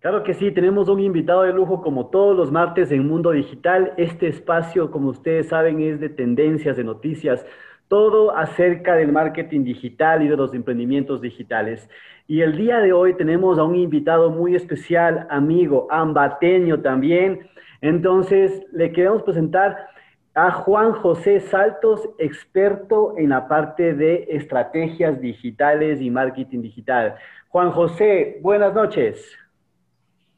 Claro que sí, tenemos un invitado de lujo como todos los martes en Mundo Digital. Este espacio, como ustedes saben, es de tendencias, de noticias, todo acerca del marketing digital y de los emprendimientos digitales. Y el día de hoy tenemos a un invitado muy especial, amigo, ambateño también. Entonces, le queremos presentar a Juan José Saltos, experto en la parte de estrategias digitales y marketing digital. Juan José, buenas noches.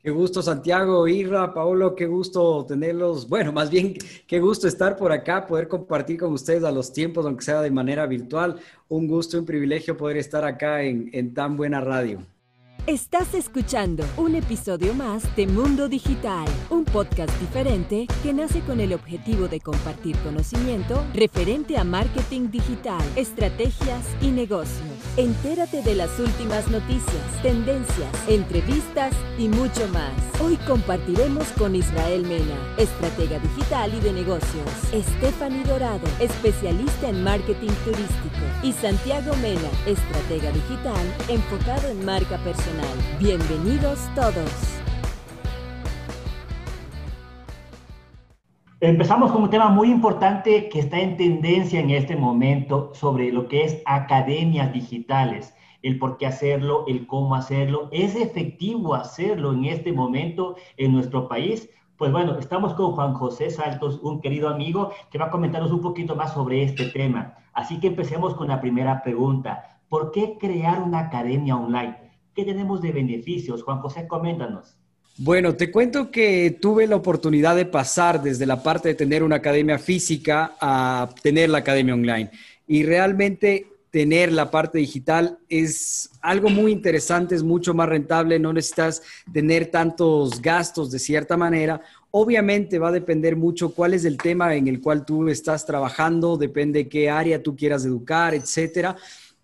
Qué gusto, Santiago, Irra, Paolo, qué gusto tenerlos. Bueno, más bien, qué gusto estar por acá, poder compartir con ustedes a los tiempos, aunque sea de manera virtual. Un gusto y un privilegio poder estar acá en, en tan buena radio. Estás escuchando un episodio más de Mundo Digital, un podcast diferente que nace con el objetivo de compartir conocimiento referente a marketing digital, estrategias y negocios. Entérate de las últimas noticias, tendencias, entrevistas y mucho más. Hoy compartiremos con Israel Mena, estratega digital y de negocios, Stephanie Dorado, especialista en marketing turístico, y Santiago Mena, estratega digital enfocado en marca personal Bienvenidos todos. Empezamos con un tema muy importante que está en tendencia en este momento sobre lo que es academias digitales, el por qué hacerlo, el cómo hacerlo. ¿Es efectivo hacerlo en este momento en nuestro país? Pues bueno, estamos con Juan José Saltos, un querido amigo, que va a comentarnos un poquito más sobre este tema. Así que empecemos con la primera pregunta. ¿Por qué crear una academia online? ¿Qué tenemos de beneficios? Juan José, coméntanos. Bueno, te cuento que tuve la oportunidad de pasar desde la parte de tener una academia física a tener la academia online. Y realmente tener la parte digital es algo muy interesante, es mucho más rentable, no necesitas tener tantos gastos de cierta manera. Obviamente va a depender mucho cuál es el tema en el cual tú estás trabajando, depende qué área tú quieras educar, etcétera.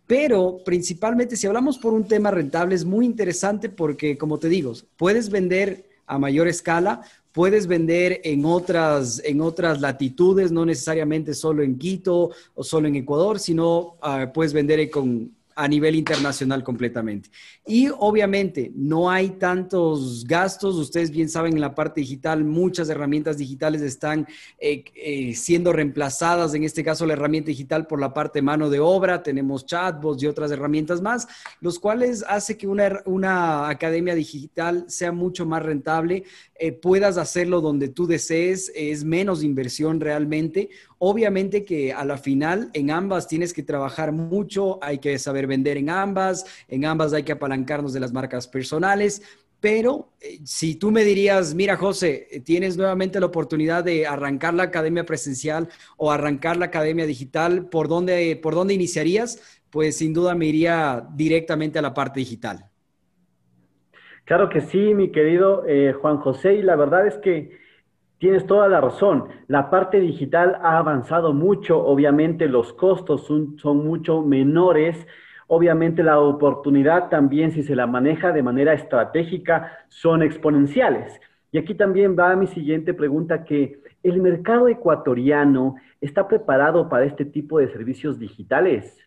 Pero principalmente si hablamos por un tema rentable es muy interesante porque, como te digo, puedes vender a mayor escala, puedes vender en otras, en otras latitudes, no necesariamente solo en Quito o solo en Ecuador, sino ah, puedes vender con, a nivel internacional completamente. Y obviamente no hay tantos gastos, ustedes bien saben en la parte digital, muchas herramientas digitales están eh, eh, siendo reemplazadas, en este caso la herramienta digital por la parte mano de obra, tenemos chatbots y otras herramientas más, los cuales hace que una, una academia digital sea mucho más rentable, eh, puedas hacerlo donde tú desees, es menos inversión realmente. Obviamente que a la final en ambas tienes que trabajar mucho, hay que saber vender en ambas, en ambas hay que apalancarnos de las marcas personales, pero eh, si tú me dirías, mira José, eh, tienes nuevamente la oportunidad de arrancar la academia presencial o arrancar la academia digital, ¿por dónde, por dónde iniciarías? Pues sin duda me iría directamente a la parte digital. Claro que sí, mi querido eh, Juan José, y la verdad es que tienes toda la razón. La parte digital ha avanzado mucho, obviamente los costos son, son mucho menores. Obviamente la oportunidad también, si se la maneja de manera estratégica, son exponenciales. Y aquí también va mi siguiente pregunta, que ¿el mercado ecuatoriano está preparado para este tipo de servicios digitales?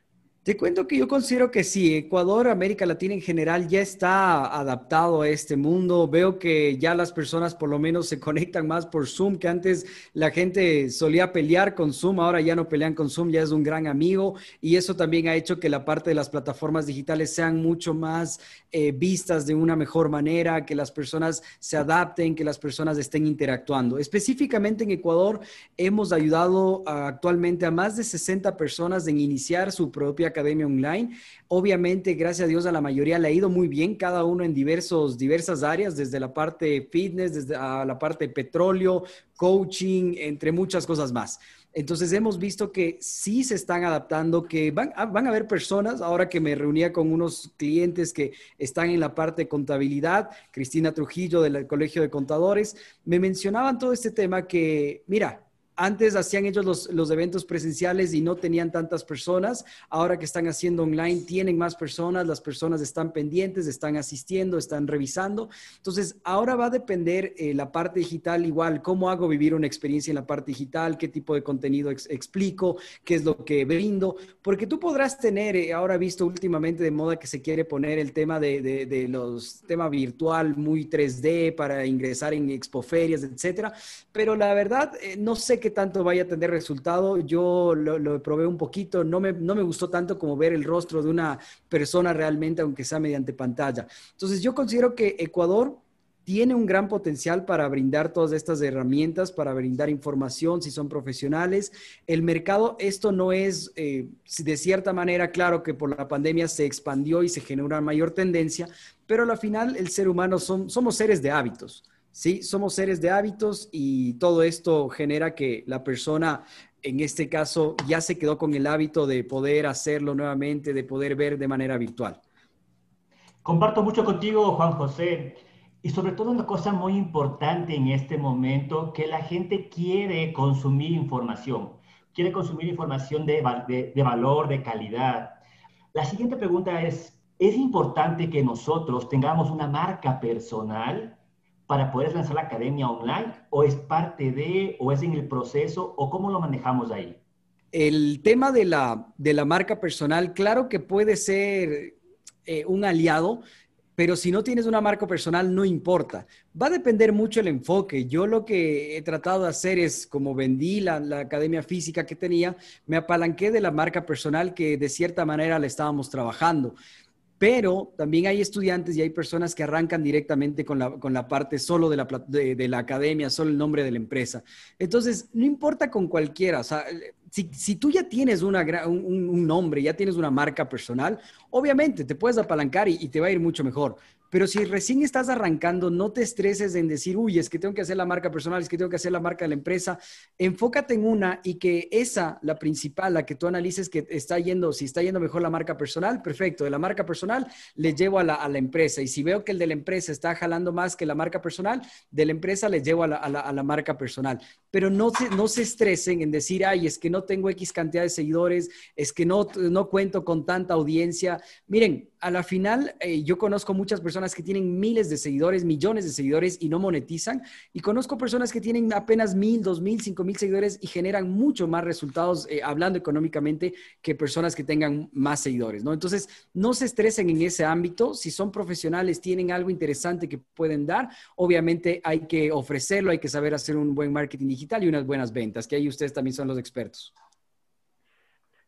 Te cuento que yo considero que sí, Ecuador, América Latina en general ya está adaptado a este mundo. Veo que ya las personas por lo menos se conectan más por Zoom, que antes la gente solía pelear con Zoom, ahora ya no pelean con Zoom, ya es un gran amigo y eso también ha hecho que la parte de las plataformas digitales sean mucho más eh, vistas de una mejor manera, que las personas se adapten, que las personas estén interactuando. Específicamente en Ecuador hemos ayudado actualmente a más de 60 personas en iniciar su propia academia online. Obviamente, gracias a Dios, a la mayoría le ha ido muy bien, cada uno en diversos, diversas áreas, desde la parte fitness, desde la parte petróleo, coaching, entre muchas cosas más. Entonces hemos visto que sí se están adaptando, que van a, van a haber personas, ahora que me reunía con unos clientes que están en la parte de contabilidad, Cristina Trujillo del Colegio de Contadores, me mencionaban todo este tema que, mira, antes hacían ellos los, los, eventos presenciales y no tenían tantas personas. Ahora que están haciendo online, tienen más personas, las personas están pendientes, están asistiendo, están revisando. Entonces, ahora va a depender eh, la parte digital igual, cómo hago vivir una experiencia en la parte digital, qué tipo de contenido explico, qué es lo que brindo, porque tú podrás tener, eh, ahora visto últimamente de moda que se quiere poner el tema de, de, los temas virtual muy 3D para ingresar en expoferias, etcétera, pero la verdad, eh, no sé qué tanto vaya a tener resultado. Yo lo, probé un poquito, no me, no me gustó tanto como ver el rostro de una persona realmente, aunque sea mediante pantalla. Entonces, yo considero que Ecuador tiene un gran potencial para brindar todas estas herramientas, para brindar información si son profesionales. El mercado, esto no es, eh, de cierta manera, claro que por la pandemia se expandió y se generó una mayor tendencia, pero al final el ser humano son, somos seres de hábitos. Sí, somos seres de hábitos y todo esto genera que la persona, en este caso, ya se quedó con el hábito de poder hacerlo nuevamente, de poder ver de manera virtual. Comparto mucho contigo, Juan José. Y sobre todo una cosa muy importante en este momento, que la gente quiere consumir información, quiere consumir información de, de, de valor, de calidad. La siguiente pregunta es, ¿es importante que nosotros tengamos una marca personal? Para poder lanzar la academia online o es parte de o es en el proceso o cómo lo manejamos ahí? El tema de la, de la marca personal, claro que puede ser eh, un aliado, pero si no tienes una marca personal, no importa. Va a depender mucho el enfoque. Yo lo que he tratado de hacer es, como vendí la, la, academia física que tenía, me apalanqué de la marca personal que de cierta manera le estábamos trabajando pero también hay estudiantes y hay personas que arrancan directamente con la, con la parte solo de la, de, la, academia, solo el nombre de la empresa. Entonces, no importa con cualquiera, o sea, si, si tú ya tienes una, un, nombre, ya tienes una marca personal, obviamente te puedes apalancar y, y te va a ir mucho mejor. Pero si recién estás arrancando, no te estreses en decir, uy, es que tengo que hacer la marca personal, es que tengo que hacer la marca de la empresa. Enfócate en una y que esa, la principal, la que tú analices que está yendo, si está yendo mejor la marca personal, perfecto. De la marca personal le llevo a la, a la empresa. Y si veo que el de la empresa está jalando más que la marca personal, de la empresa le llevo a la, a la, a la marca personal. Pero no se, no se estresen en decir, ay, es que no tengo X cantidad de seguidores, es que no, no cuento con tanta audiencia. Miren, a la final, eh, yo conozco muchas personas que tienen miles de seguidores, millones de seguidores y no monetizan. Y conozco personas que tienen apenas mil, dos mil, cinco mil seguidores y generan mucho más resultados eh, hablando económicamente que personas que tengan más seguidores, ¿no? Entonces, no se estresen en ese ámbito. Si son profesionales, tienen algo interesante que pueden dar, obviamente hay que ofrecerlo, hay que saber hacer un buen marketing digital y unas buenas ventas, que ahí ustedes también son los expertos.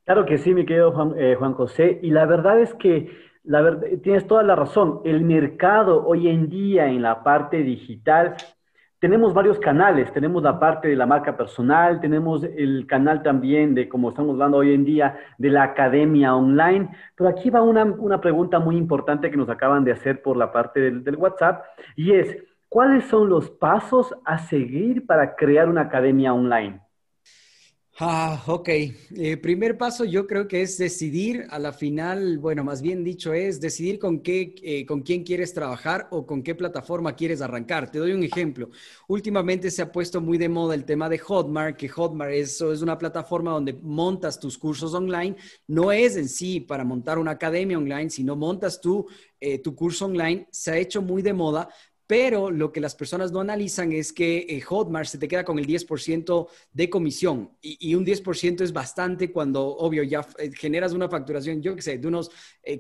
Claro que sí, mi querido Juan, eh, Juan José. Y la verdad es que la verdad, tienes toda la razón. El mercado hoy en día en la parte digital, tenemos varios canales. Tenemos la parte de la marca personal, tenemos el canal también de, como estamos hablando hoy en día, de la academia online. Pero aquí va una, una pregunta muy importante que nos acaban de hacer por la parte del, del WhatsApp y es, ¿cuáles son los pasos a seguir para crear una academia online? Ah, ok. Eh, primer paso yo creo que es decidir a la final, bueno, más bien dicho es decidir con qué, eh, con quién quieres trabajar o con qué plataforma quieres arrancar. Te doy un ejemplo. Últimamente se ha puesto muy de moda el tema de Hotmart, que Hotmart es, es una plataforma donde montas tus cursos online. No es en sí para montar una academia online, sino montas tú eh, tu curso online. Se ha hecho muy de moda, pero lo que las personas no analizan es que eh, Hotmart se te queda con el 10% de comisión y, un 10% es bastante cuando, obvio, ya eh, generas una facturación, yo qué sé, de unos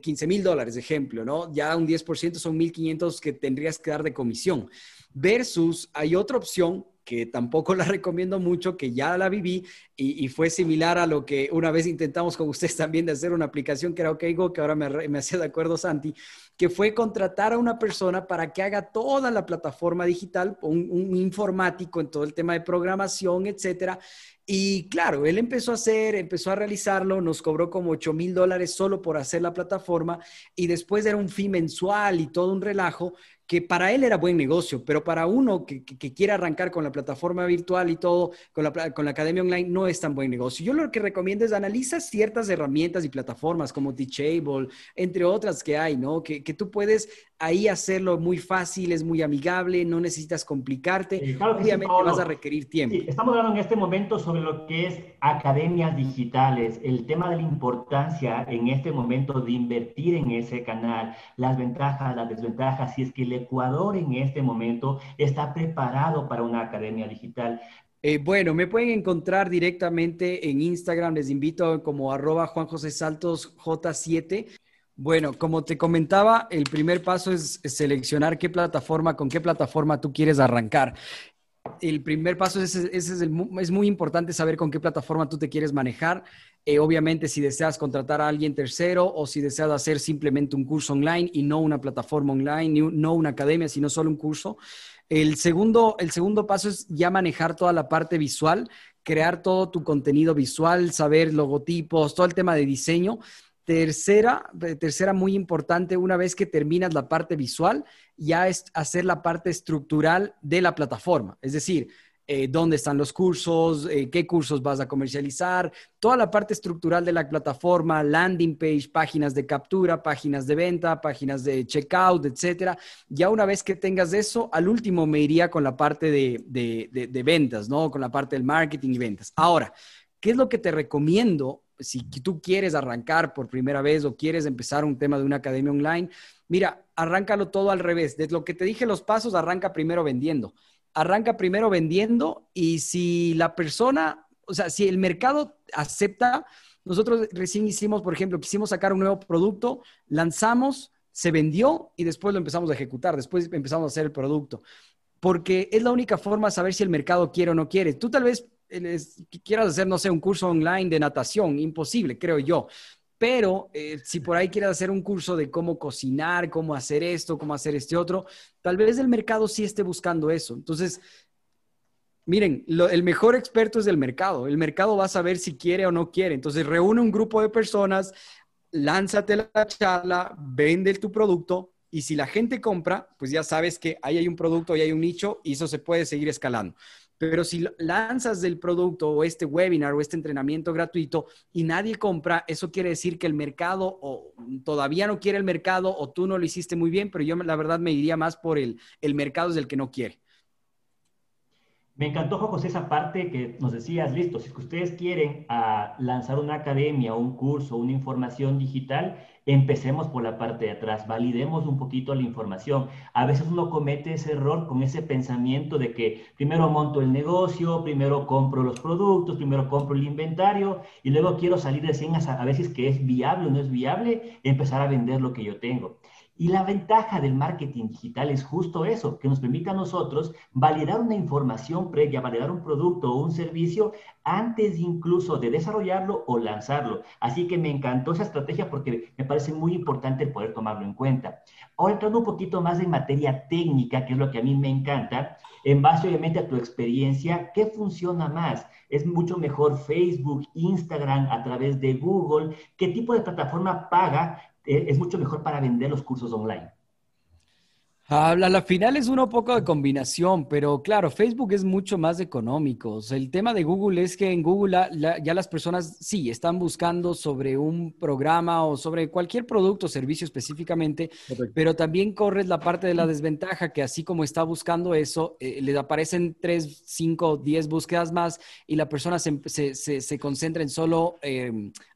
15 eh, mil dólares, ejemplo, ¿no? Ya un 10% son 1.500 que tendrías que dar de comisión. Versus hay otra opción que tampoco la recomiendo mucho, que ya la viví y, fue similar a lo que una vez intentamos con ustedes también de hacer una aplicación que era OkGo, que ahora me, me hacía de acuerdo Santi, que fue contratar a una persona para que haga toda la plataforma digital, un, informático en todo el tema de programación, etcétera. Y claro, él empezó a hacer, empezó a realizarlo, nos cobró como 8 mil dólares solo por hacer la plataforma y después era un fee mensual y todo un relajo que para él era buen negocio, pero para uno que, quiere arrancar con la plataforma virtual y todo, con la, con la academia online, no es tan buen negocio. Yo lo que recomiendo es analizar ciertas herramientas y plataformas como Teachable, entre otras que hay, ¿no? Que, que tú puedes ahí hacerlo muy fácil, es muy amigable, no necesitas complicarte. Obviamente vas a requerir tiempo. estamos hablando en este momento sobre lo que es academias digitales, el tema de la importancia en este momento de invertir en ese canal, las ventajas, las desventajas, si es que el Ecuador en este momento está preparado para una academia digital. Eh, bueno, me pueden encontrar directamente en Instagram, les invito como arroba Juan José Saltos J7. Bueno, como te comentaba, el primer paso es seleccionar qué plataforma, con qué plataforma tú quieres arrancar. El primer paso es, es, muy importante saber con qué plataforma tú te quieres manejar. Eh, obviamente, si deseas contratar a alguien tercero o si deseas hacer simplemente un curso online y no una plataforma online, no una academia, sino solo un curso. El segundo, el segundo paso es ya manejar toda la parte visual, crear todo tu contenido visual, saber logotipos, todo el tema de diseño. Tercera, tercera muy importante, una vez que terminas la parte visual, ya es hacer la parte estructural de la plataforma. Es decir, eh, dónde están los cursos, eh, qué cursos vas a comercializar, toda la parte estructural de la plataforma, landing page, páginas de captura, páginas de venta, páginas de checkout, etcétera. Ya una vez que tengas eso, al último me iría con la parte de, de ventas, ¿no? Con la parte del marketing y ventas. Ahora, ¿qué es lo que te recomiendo si tú quieres arrancar por primera vez o quieres empezar un tema de una academia online? Mira, arráncalo todo al revés. De lo que te dije los pasos, arranca primero vendiendo arranca primero vendiendo y si la persona, o sea, si el mercado acepta, nosotros recién hicimos, por ejemplo, quisimos sacar un nuevo producto, lanzamos, se vendió y después lo empezamos a ejecutar, después empezamos a hacer el producto, porque es la única forma de saber si el mercado quiere o no quiere. Tú tal vez eh, quieras hacer, no sé, un curso online de natación, imposible, creo yo. Pero eh, si por ahí quieres hacer un curso de cómo cocinar, cómo hacer esto, cómo hacer este otro, tal vez el mercado sí esté buscando eso. Entonces, miren, el mejor experto es el mercado. El mercado va a saber si quiere o no quiere. Entonces, reúne un grupo de personas, lánzate la charla, vende tu producto y si la gente compra, pues ya sabes que ahí hay un producto y hay un nicho y eso se puede seguir escalando. Pero si lanzas el producto o este webinar o este entrenamiento gratuito y nadie compra, eso quiere decir que el mercado o todavía no quiere el mercado o tú no lo hiciste muy bien, pero yo la verdad me iría más por el, el mercado es el que no quiere. Me encantó, José, esa parte que nos decías, listo, si ustedes quieren ah, lanzar una academia, un curso, una información digital, empecemos por la parte de atrás, validemos un poquito la información. A veces uno comete ese error con ese pensamiento de que primero monto el negocio, primero compro los productos, primero compro el inventario y luego quiero salir de 100 a veces que es viable o no es viable, empezar a vender lo que yo tengo. Y la ventaja del marketing digital es justo eso, que nos permite a nosotros validar una información previa, validar un producto o un servicio antes incluso de desarrollarlo o lanzarlo. Así que me encantó esa estrategia porque me parece muy importante poder tomarlo en cuenta. Ahora entrando un poquito más en materia técnica, que es lo que a mí me encanta, en base obviamente a tu experiencia, ¿qué funciona más? ¿Es mucho mejor Facebook, Instagram, a través de Google? ¿Qué tipo de plataforma paga es mucho mejor para vender los cursos online. A la, final es uno poco de combinación, pero claro, Facebook es mucho más económico. el tema de Google es que en Google ya las personas sí están buscando sobre un programa o sobre cualquier producto o servicio específicamente, pero también corres la parte de la desventaja que así como está buscando eso, eh, le aparecen 3, 5, 10 búsquedas más y la persona se, se, se, concentra en solo eh,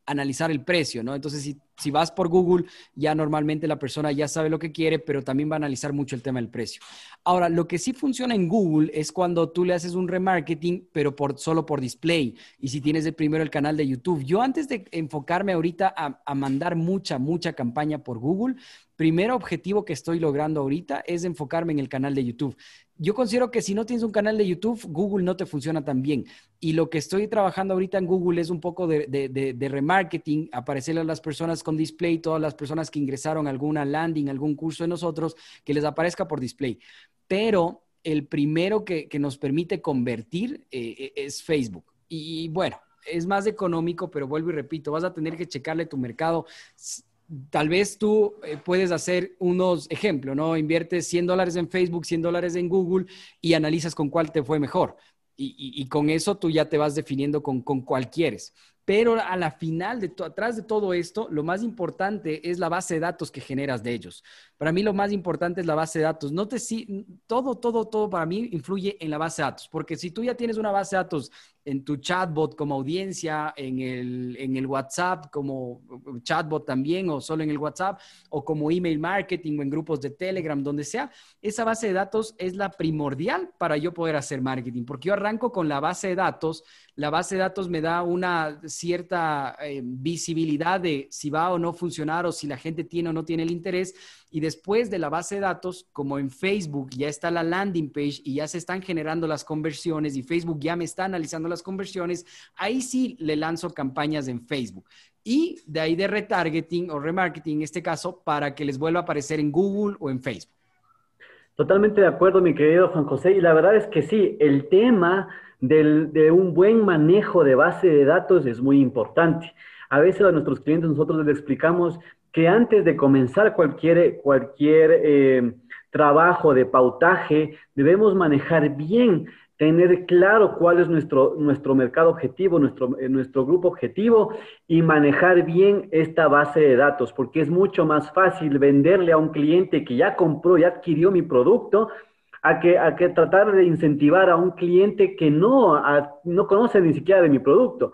analizar el precio, ¿no? Entonces, si, si, vas por Google, ya normalmente la persona ya sabe lo que quiere, pero también va a analizar mucho el tema del precio. Ahora, lo que sí funciona en Google es cuando tú le haces un remarketing, pero por, solo por display. Y si tienes el primero el canal de YouTube. Yo antes de enfocarme ahorita a, a mandar mucha, mucha campaña por Google, primer objetivo que estoy logrando ahorita es enfocarme en el canal de YouTube yo considero que si no tienes un canal de YouTube, Google no te funciona tan bien. Y lo que estoy trabajando ahorita en Google es un poco de, remarketing, aparecerle a las personas con display, todas las personas que ingresaron a alguna landing, algún curso de nosotros, que les aparezca por display. Pero el primero que, nos permite convertir eh, eh, es Facebook. Y bueno, es más económico, pero vuelvo y repito, vas a tener que checarle tu mercado tal vez tú eh, puedes hacer unos ejemplos, ¿no? Inviertes 100 dólares en Facebook, 100 dólares en Google y analizas con cuál te fue mejor. y, con eso tú ya te vas definiendo con, con cuál quieres. Pero a la final, de atrás de todo esto, lo más importante es la base de datos que generas de ellos. Para mí lo más importante es la base de datos. No te, todo, todo, todo para mí influye en la base de datos, porque si tú ya tienes una base de datos en tu chatbot como audiencia, en el, en el WhatsApp como chatbot también, o solo en el WhatsApp, o como email marketing o en grupos de Telegram, donde sea, esa base de datos es la primordial para yo poder hacer marketing, porque yo arranco con la base de datos, la base de datos me da una cierta eh, visibilidad de si va o no funcionar o si la gente tiene o no tiene el interés y después de la base de datos, como en Facebook ya está la landing page y ya se están generando las conversiones y Facebook ya me está analizando las conversiones, ahí sí le lanzo campañas en Facebook. Y de ahí de retargeting o remarketing en este caso para que les vuelva a aparecer en Google o en Facebook. Totalmente de acuerdo, mi querido Juan José. Y la verdad es que sí, el tema de un buen manejo de base de datos es muy importante. A veces a nuestros clientes nosotros les explicamos que antes de comenzar cualquier, cualquier eh, trabajo de pautaje, debemos manejar bien, tener claro cuál es nuestro, nuestro mercado objetivo, nuestro, eh, nuestro grupo objetivo y manejar bien esta base de datos, porque es mucho más fácil venderle a un cliente que ya compró, ya adquirió mi producto, a que, a que tratar de incentivar a un cliente que no, no conoce ni siquiera de mi producto.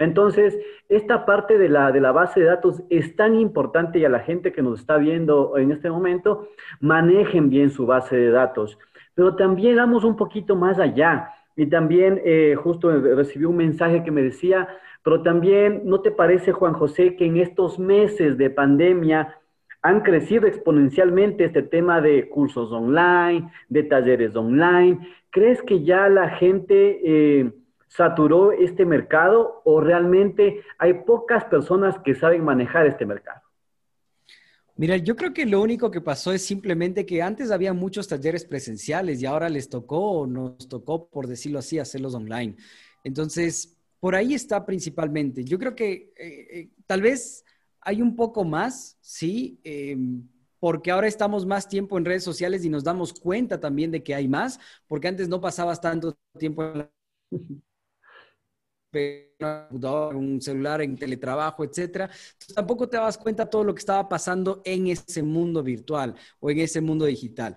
Entonces, esta parte de la, de la base de datos es tan importante y a la gente que nos está viendo en este momento, manejen bien su base de datos. Pero también vamos un poquito más allá. Y también eh, justo recibí un mensaje que me decía, pero también, ¿no te parece, Juan José, que en estos meses de pandemia han crecido exponencialmente este tema de cursos online, de talleres online? ¿Crees que ya la gente... Eh, saturó este mercado o realmente hay pocas personas que saben manejar este mercado? Mira, yo creo que lo único que pasó es simplemente que antes había muchos talleres presenciales y ahora les tocó, nos tocó, por decirlo así, hacerlos online. Entonces, por ahí está principalmente. Yo creo que eh, eh, tal vez hay un poco más, sí, em, porque ahora estamos más tiempo en redes sociales y nos damos cuenta también de que hay más, porque antes no pasabas tanto tiempo en la un celular, en teletrabajo, etcétera. tampoco te das cuenta todo lo que estaba pasando en ese mundo virtual o en ese mundo digital.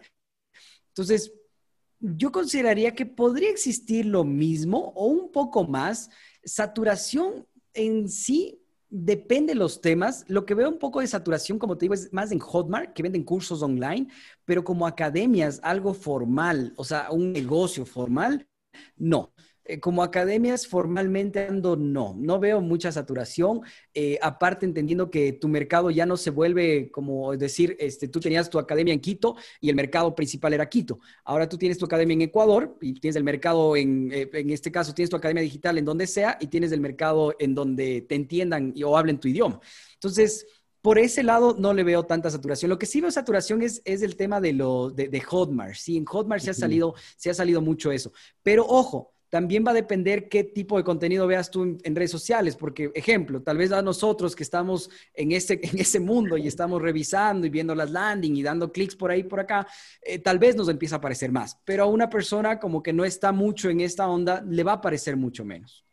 Entonces, yo consideraría que podría existir lo mismo o un poco más. Saturación en sí depende de los temas. Lo que veo un poco de saturación, como te digo, es más en Hotmart, que venden cursos online, pero como academias, algo formal, o sea, un negocio formal, no. Eh, como academias formalmente ando, no, no veo mucha saturación, eh, aparte entendiendo que tu mercado ya no se vuelve como decir, este, tú tenías tu academia en Quito y el mercado principal era Quito, ahora tú tienes tu academia en Ecuador y tienes el mercado en, eh, en este caso tienes tu academia digital en donde sea y tienes el mercado en donde te entiendan o hablen tu idioma. Entonces, por ese lado no le veo tanta saturación. Lo que sí veo saturación es, es el tema de, lo, de, de Hotmart. Sí, en Hotmart se ha, salido, se ha salido mucho eso. Pero ojo, también va a depender qué tipo de contenido veas tú en, redes sociales, porque, ejemplo, tal vez a nosotros que estamos en ese, en ese mundo y estamos revisando y viendo las landing y dando clics por ahí, por acá, eh, tal vez nos empieza a parecer más, pero a una persona como que no está mucho en esta onda, le va a parecer mucho menos.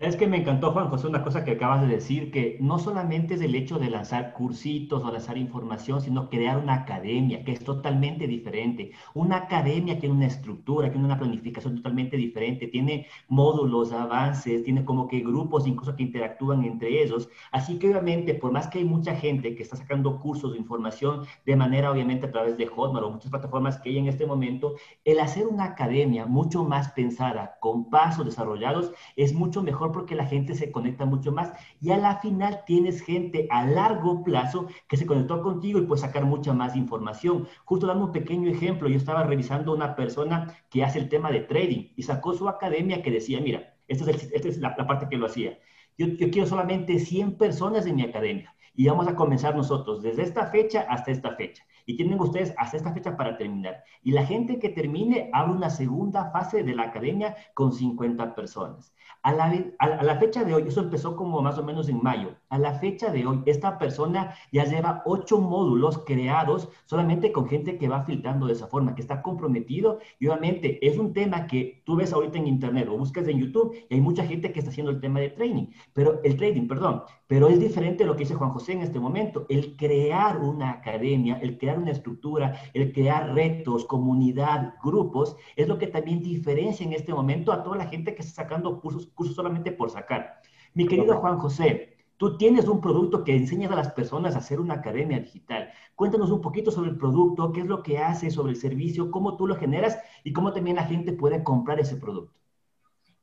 Es que me encantó, Juan José, una cosa que acabas de decir, que no solamente es el hecho de lanzar cursitos o lanzar información, sino crear una academia, que es totalmente diferente. Una academia tiene una estructura, tiene una planificación totalmente diferente, tiene módulos, avances, tiene como que grupos incluso que interactúan entre ellos. Así que obviamente, por más que hay mucha gente que está sacando cursos de información de manera obviamente a través de Hotmart o muchas plataformas que hay en este momento, el hacer una academia mucho más pensada, con pasos desarrollados, es mucho mejor porque la gente se conecta mucho más y a la final tienes gente a largo plazo que se conectó contigo y puede sacar mucha más información. Justo dando un pequeño ejemplo, yo estaba revisando una persona que hace el tema de trading y sacó su academia que decía, mira, esta es, esta es la, parte que lo hacía. Yo, yo quiero solamente 100 personas en mi academia y vamos a comenzar nosotros desde esta fecha hasta esta fecha. Y tienen ustedes hasta esta fecha para terminar. Y la gente que termine abre una segunda fase de la academia con 50 personas. A la, a la fecha de hoy, eso empezó como más o menos en mayo. A la fecha de hoy, esta persona ya lleva ocho módulos creados solamente con gente que va filtrando de esa forma, que está comprometido y obviamente es un tema que tú ves ahorita en internet o buscas en YouTube y hay mucha gente que está haciendo el tema de training, pero el trading, perdón, pero es diferente lo que dice Juan José en este momento, el crear una academia, el crear una estructura, el crear retos, comunidad, grupos, es lo que también diferencia en este momento a toda la gente que está sacando cursos, cursos solamente por sacar. Mi querido Juan José, Tú tienes un producto que enseñas a las personas a hacer una academia digital. Cuéntanos un poquito sobre el producto, qué es lo que hace, sobre el servicio, cómo tú lo generas y cómo también la gente puede comprar ese producto.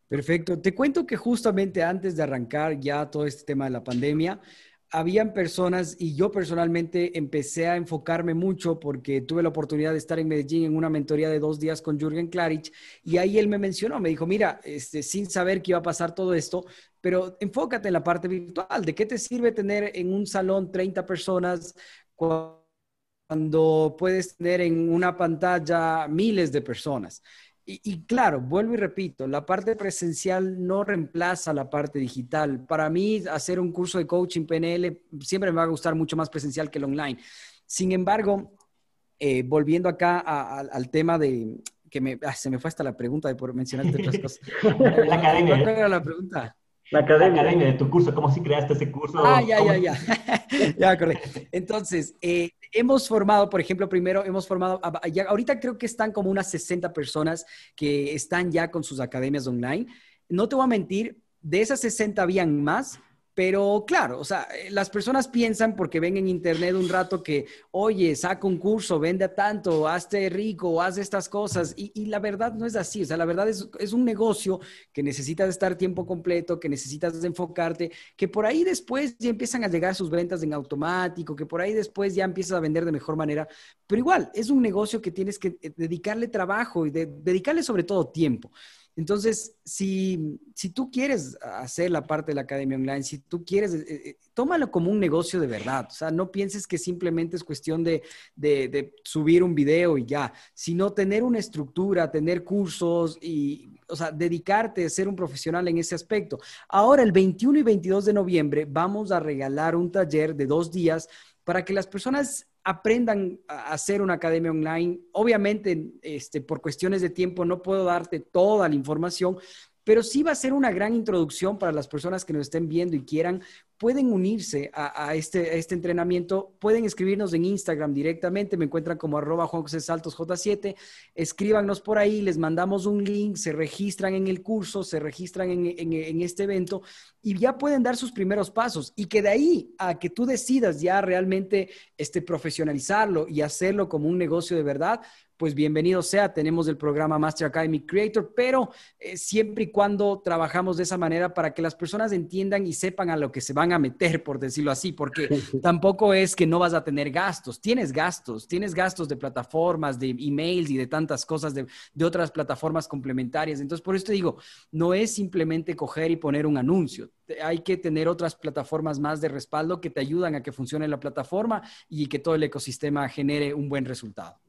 Perfecto. Te cuento que justamente antes de arrancar ya todo este tema de la pandemia, habían personas y yo personalmente empecé a enfocarme mucho porque tuve la oportunidad de estar en Medellín en una mentoría de dos días con Jürgen Klarich y ahí él me mencionó, me dijo, mira, este, sin saber que iba a pasar todo esto, pero enfócate en la parte virtual. ¿De qué te sirve tener en un salón 30 personas cuando puedes tener en una pantalla miles de personas? Y, claro, vuelvo y repito, la parte presencial no reemplaza la parte digital. Para mí, hacer un curso de coaching PNL siempre me va a gustar mucho más presencial que el online. Sin embargo, eh, volviendo acá al tema de que me, ah, se me fue hasta la pregunta de por mencionar otras cosas. la academia. ¿Cuál era la pregunta? La academia. de tu curso, ¿cómo si creaste ese curso? Ah, ya, ya, ya. ya, correcto. Entonces, eh, hemos formado, por ejemplo, primero hemos formado, ya, ahorita creo que están como unas 60 personas que están ya con sus academias online. No te voy a mentir, de esas 60 habían más, pero claro, o sea, eh, las personas piensan porque ven en internet un rato que, oye, saca un curso, vende tanto, hazte rico, haz estas cosas. Y, la verdad no es así. O sea, la verdad es, es, un negocio que necesitas estar tiempo completo, que necesitas enfocarte, que por ahí después ya empiezan a llegar sus ventas en automático, que por ahí después ya empiezas a vender de mejor manera. Pero igual, es un negocio que tienes que eh, dedicarle trabajo y dedicarle sobre todo tiempo. Entonces, si, si, tú quieres hacer la parte de la academia online, si tú quieres, eh, eh, tómalo como un negocio de verdad. O sea, no pienses que simplemente es cuestión de, de, de, subir un video y ya, sino tener una estructura, tener cursos y, o sea, dedicarte a ser un profesional en ese aspecto. Ahora, el 21 y 22 de noviembre, vamos a regalar un taller de dos días para que las personas aprendan a hacer una academia online. Obviamente, este, por cuestiones de tiempo no puedo darte toda la información, pero sí va a ser una gran introducción para las personas que nos estén viendo y quieran pueden unirse a, este, este, entrenamiento, pueden escribirnos en Instagram directamente, me encuentran como arroba Juan José Saltos J7, escríbanos por ahí, les mandamos un link, se registran en el curso, se registran en, en, este evento y ya pueden dar sus primeros pasos. Y que de ahí a que tú decidas ya realmente este, profesionalizarlo y hacerlo como un negocio de verdad, pues bienvenido sea, tenemos el programa Master Academy Creator, pero eh, siempre y cuando trabajamos de esa manera para que las personas entiendan y sepan a lo que se van a meter, por decirlo así, porque tampoco es que no vas a tener gastos, tienes gastos, tienes gastos de plataformas, de emails y de tantas cosas de, de otras plataformas complementarias. Entonces, por eso te digo, no es simplemente coger y poner un anuncio, hay que tener otras plataformas más de respaldo que te ayudan a que funcione la plataforma y que todo el ecosistema genere un buen resultado.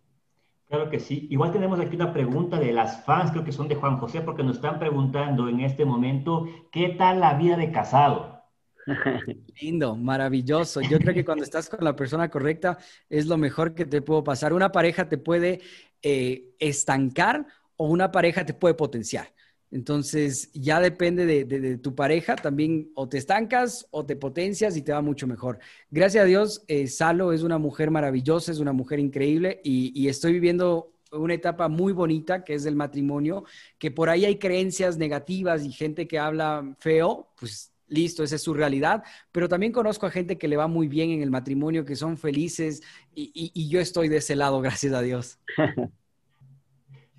Claro que sí. Igual tenemos aquí una pregunta de las fans, creo que son de Juan José, porque nos están preguntando en este momento, ¿qué tal la vida de casado? Lindo, maravilloso. Yo creo que cuando estás con la persona correcta es lo mejor que te puedo pasar. Una pareja te puede eh, estancar o una pareja te puede potenciar. Entonces, ya depende de, tu pareja, también o te estancas o te potencias y te va mucho mejor. Gracias a Dios, eh, Salo es una mujer maravillosa, es una mujer increíble y, estoy viviendo una etapa muy bonita que es el matrimonio, que por ahí hay creencias negativas y gente que habla feo, pues listo, esa es su realidad, pero también conozco a gente que le va muy bien en el matrimonio, que son felices y yo estoy de ese lado, gracias a Dios.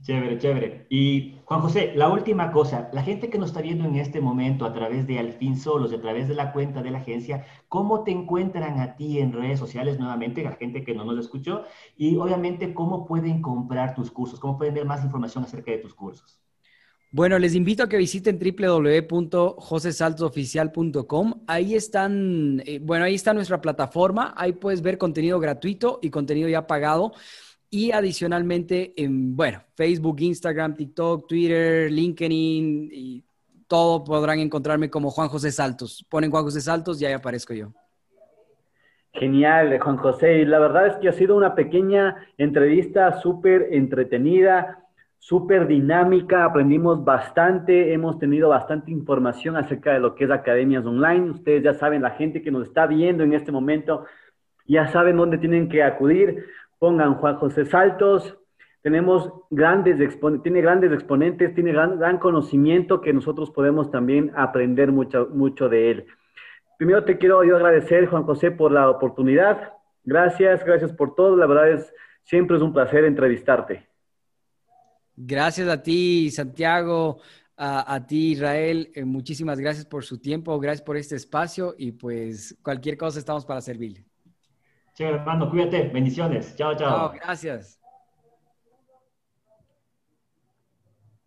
Chévere, chévere. Y Juan José, la última cosa, la gente que nos está viendo en este momento a través de Al fin Solos, a través de la cuenta de la agencia, ¿cómo te encuentran a ti en redes sociales nuevamente, la gente que no nos escuchó? Y obviamente, ¿cómo pueden comprar tus cursos? ¿Cómo pueden ver más información acerca de tus cursos? Bueno, les invito a que visiten www.josesaltosoficial.com. Ahí están, eh, bueno, ahí está nuestra plataforma. Ahí puedes ver contenido gratuito y contenido ya pagado. Y adicionalmente, en, bueno, Facebook, Instagram, TikTok, Twitter, LinkedIn y todo podrán encontrarme como Juan José Saltos. Ponen Juan José Saltos y ahí aparezco yo. Genial, Juan José. La verdad es que ha sido una pequeña entrevista súper entretenida, súper dinámica. Aprendimos bastante, hemos tenido bastante información acerca de lo que es academias online. Ustedes ya saben, la gente que nos está viendo en este momento, ya saben dónde tienen que acudir. Pongan Juan José Saltos, tenemos grandes, tiene grandes exponentes, tiene gran, conocimiento que nosotros podemos también aprender mucho, mucho de él. Primero te quiero yo agradecer, Juan José, por la oportunidad. Gracias, gracias por todo. La verdad es, siempre es un placer entrevistarte. Gracias a ti, Santiago, a, ti, Israel. Eh, muchísimas gracias por su tiempo, gracias por este espacio y pues cualquier cosa estamos para servirle. Sí, hermano, cuídate. Bendiciones. Chao, chao. Chao, gracias.